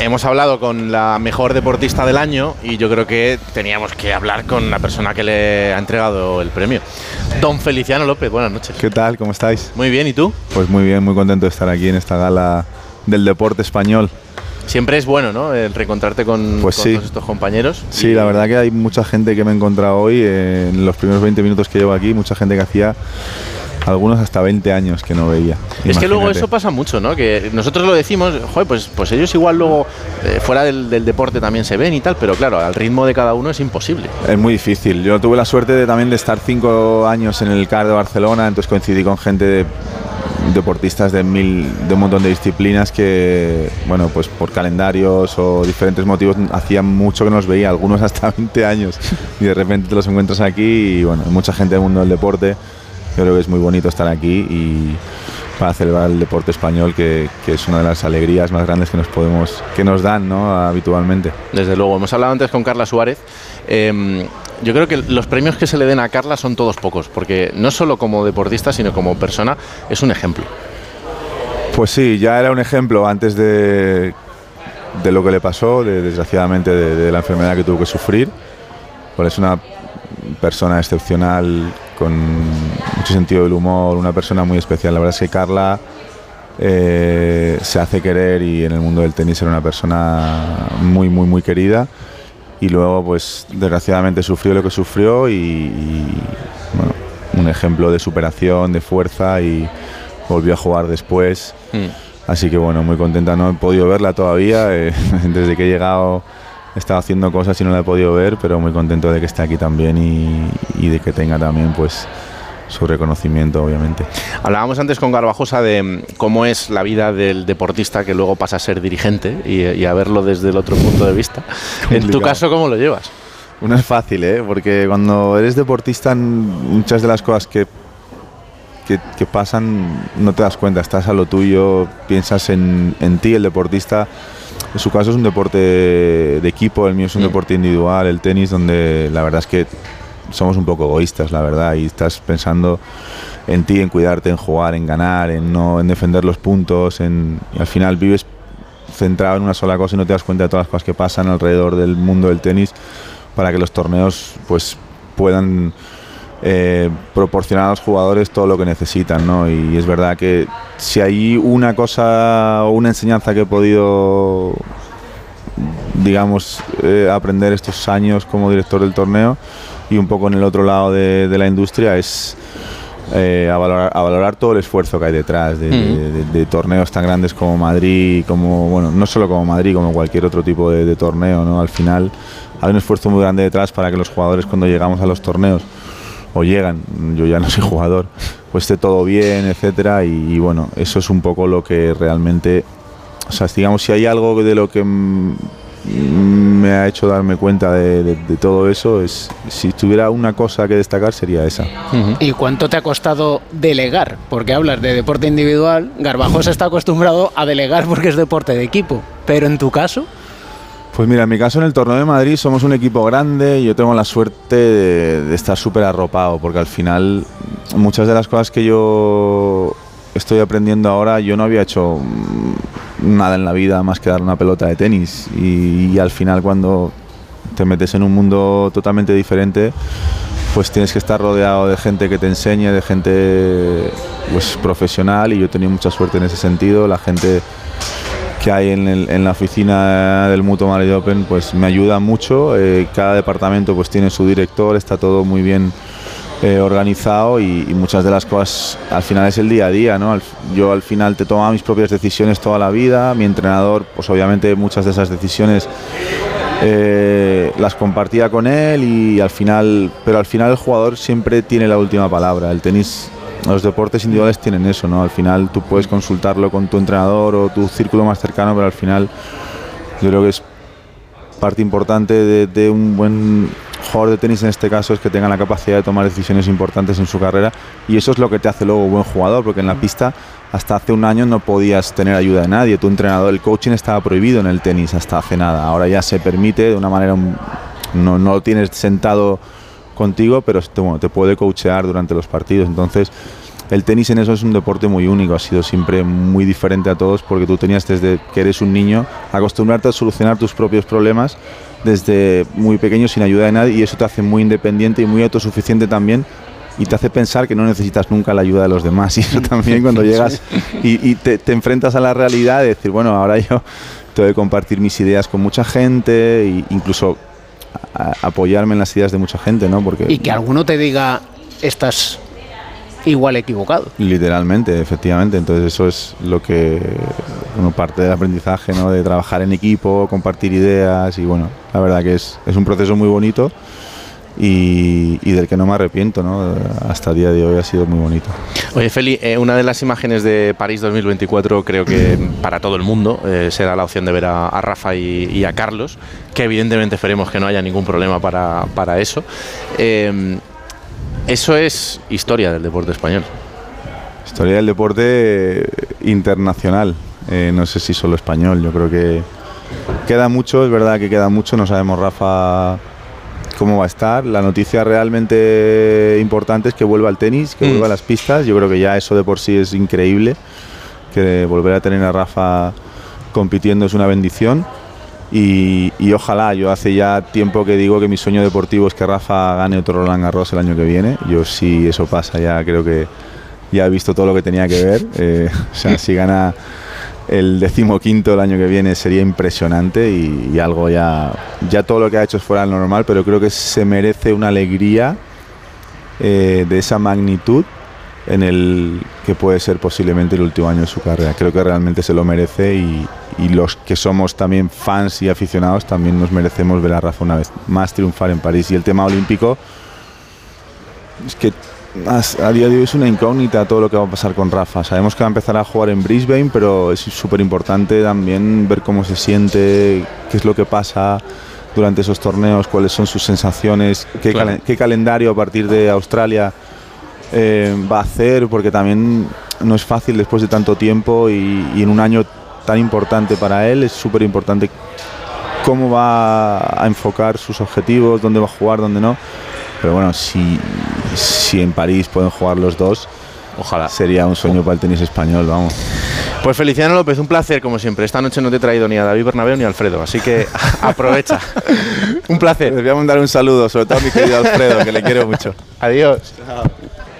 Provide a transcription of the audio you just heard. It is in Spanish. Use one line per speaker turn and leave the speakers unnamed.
Hemos hablado con la mejor deportista del año y yo creo que teníamos que hablar con la persona que le ha entregado el premio. Don Feliciano López, buenas noches.
¿Qué tal? ¿Cómo estáis?
Muy bien, ¿y tú?
Pues muy bien, muy contento de estar aquí en esta gala del deporte español.
Siempre es bueno, ¿no? El reencontrarte con,
Pues
con
sí.
todos estos compañeros.
Sí, la verdad que hay mucha gente que me he encontrado hoy eh, en los primeros 20 minutos que llevo aquí, mucha gente que hacía algunos hasta 20 años que no veía.
Es que luego
Imagínate.
eso pasa mucho, ¿no? Que nosotros lo decimos, joder, pues, pues ellos igual luego eh, fuera del, del deporte también se ven y tal, pero claro, al ritmo de cada uno es imposible.
Es muy difícil. Yo tuve la suerte de también de estar cinco años en el CAR de Barcelona, entonces coincidí con gente de deportistas de mil de un montón de disciplinas que bueno pues por calendarios o diferentes motivos hacían mucho que no los veía algunos hasta 20 años y de repente te los encuentras aquí y bueno mucha gente del mundo del deporte yo creo que es muy bonito estar aquí y para celebrar el deporte español que, que es una de las alegrías más grandes que nos podemos que nos dan ¿no? habitualmente
Desde luego, hemos hablado antes con Carla Suárez. Eh, yo creo que los premios que se le den a Carla son todos pocos, porque no solo como deportista, sino como persona, es un ejemplo.
Pues sí, ya era un ejemplo antes de, de lo que le pasó, de, desgraciadamente de, de la enfermedad que tuvo que sufrir. Pues es una persona excepcional, con mucho sentido del humor, una persona muy especial. La verdad es que Carla eh, se hace querer y en el mundo del tenis era una persona muy, muy, muy querida. Y luego, pues desgraciadamente sufrió lo que sufrió y, y, bueno, un ejemplo de superación, de fuerza y volvió a jugar después.
Mm.
Así que bueno, muy contenta. No he podido verla todavía. eh, desde que he llegado he estado haciendo cosas y no la he podido ver, pero muy contento de que esté aquí también y, y de que tenga también pues su reconocimiento, obviamente.
Hablábamos antes con Garbajosa de mm, cómo es la vida del deportista que luego pasa a ser dirigente y, y a verlo desde el otro punto de vista. En tu caso, ¿cómo lo llevas?
No es fácil, ¿eh? porque cuando eres deportista, muchas de las cosas que, que, que pasan no te das cuenta, estás a lo tuyo, piensas en, en ti, el deportista. En su caso es un deporte de equipo, el mío es un deporte individual, el tenis, donde la verdad es que somos un poco egoístas, la verdad, y estás pensando en ti, en cuidarte, en jugar, en ganar, en no en defender los puntos, en, y al final vives centrado en una sola cosa y no te das cuenta de todas las cosas que pasan alrededor del mundo del tenis para que los torneos pues puedan eh, proporcionar a los jugadores todo lo que necesitan, ¿no? Y es verdad que si hay una cosa o una enseñanza que he podido, digamos, eh, aprender estos años como director del torneo y un poco en el otro lado de, de la industria es eh, a, valorar, a valorar todo el esfuerzo que hay detrás de, de- de- torneos tan grandes como Madrid, como bueno, no solo como Madrid, como cualquier otro tipo de, de torneo, ¿no? Al final hay un esfuerzo muy grande detrás para que los jugadores cuando llegamos a los torneos o llegan, yo ya no soy jugador, pues esté todo bien, etcétera, y, y bueno, eso es un poco lo que realmente, o sea, digamos, si hay algo de lo que me ha hecho darme cuenta de, de- de todo eso, es si tuviera una cosa que destacar sería esa.
¿Y cuánto te ha costado delegar? Porque hablas de deporte individual, Garbajosa está acostumbrado a delegar porque es deporte de equipo, pero en tu caso,
Pues mira, en mi caso en el torneo de Madrid somos un equipo grande y yo tengo la suerte de, estar súper arropado porque al final muchas de las cosas que yo estoy aprendiendo ahora yo no había hecho mm, nada en la vida más que dar una pelota de tenis. Y, y al final cuando te metes en un mundo totalmente diferente pues tienes que estar rodeado de gente que te enseñe, de gente pues profesional y yo he tenido mucha suerte en ese sentido, la gente que hay en, la oficina del Mutuo Madrid Open pues me ayuda mucho. eh, cada departamento pues tiene su director, está todo muy bien eh, organizado y, muchas de las cosas al final es el día a día. ¿no? Yo al final te tomaba mis propias decisiones toda la vida. Mi entrenador pues obviamente muchas de esas decisiones eh, las compartía con él y al final, pero al final el jugador siempre tiene la última palabra. El tenis, los deportes individuales tienen eso, ¿no? Al final tú puedes consultarlo con tu entrenador o tu círculo más cercano, pero al final yo creo que es parte importante de, un buen jugador de tenis en este caso es que tenga la capacidad de tomar decisiones importantes en su carrera y eso es lo que te hace luego buen jugador porque en la pista hasta hace un año no podías tener ayuda de nadie tu entrenador el coaching estaba prohibido en el tenis hasta hace nada ahora ya se permite de una manera un- no, no lo tienes sentado contigo pero te, bueno, te puede coachear durante los partidos. Entonces el tenis en eso es un deporte muy único, ha sido siempre muy diferente a todos porque tú tenías desde que eres un niño acostumbrarte a solucionar tus propios problemas desde muy pequeño sin ayuda de nadie y eso te hace muy independiente y muy autosuficiente también y te hace pensar que no necesitas nunca la ayuda de los demás. Y eso también cuando llegas y, te, enfrentas a la realidad de decir, bueno, ahora yo tengo que compartir mis ideas con mucha gente e incluso apoyarme en las ideas de mucha gente, ¿no? Porque,
y que alguno te diga, estás igual equivocado.
Literalmente, efectivamente. Entonces eso es lo que, bueno, parte del aprendizaje, ¿no? De trabajar en equipo, compartir ideas y bueno, la verdad que es, es un proceso muy bonito. Y, del que no me arrepiento, ¿no? Hasta el día de hoy ha sido muy bonito.
Oye, Feli, eh, una de las imágenes de París 2024 creo que para todo el mundo eh, será la opción de ver a, Rafa y, a Carlos, que evidentemente esperemos que no haya ningún problema para, para eso. Eh, eso es historia del deporte español.
Historia del deporte internacional. No sé si solo español. Yo creo que queda mucho, es verdad que queda mucho. No sabemos, Rafa, cómo va a estar. La noticia realmente importante es que vuelva al tenis, que mm. vuelva a las pistas. Yo creo que ya eso de por sí es increíble. Que volver a tener a Rafa compitiendo es una bendición. Y, ojalá, yo hace ya tiempo que digo que mi sueño deportivo es que Rafa gane otro Roland Garros el año que viene. Yo si eso pasa ya creo que ya he visto todo lo que tenía que ver. Eh, o sea, si gana el decimoquinto el año que viene sería impresionante y, algo ya, ya todo lo que ha hecho es fuera del normal, pero creo que se merece una alegría eh, de esa magnitud en el que puede ser posiblemente el último año de su carrera. Creo que realmente se lo merece y, los que somos también fans y aficionados también nos merecemos ver a Rafa una vez más triunfar en París. Y el tema olímpico es que a día de hoy es una incógnita todo lo que va a pasar con Rafa. Sabemos que va a empezar a jugar en Brisbane, pero es súper importante también ver cómo se siente, qué es lo que pasa durante esos torneos, cuáles son sus sensaciones, qué calendario a partir de Australia eh, va a hacer, porque también no es fácil después de tanto tiempo y, en un año tan importante para él, es súper importante cómo va a enfocar sus objetivos, dónde va a jugar, dónde no. Pero bueno, si, si en París pueden jugar los dos,
Ojalá.
Sería un sueño para el tenis español, vamos.
Pues Feliciano López, un placer como siempre. Esta noche no te he traído ni a David Bernabéu ni a Alfredo, así que aprovecha. un placer.
Les voy a mandar un saludo, sobre todo a mi querido Alfredo, que le quiero mucho.
Adiós.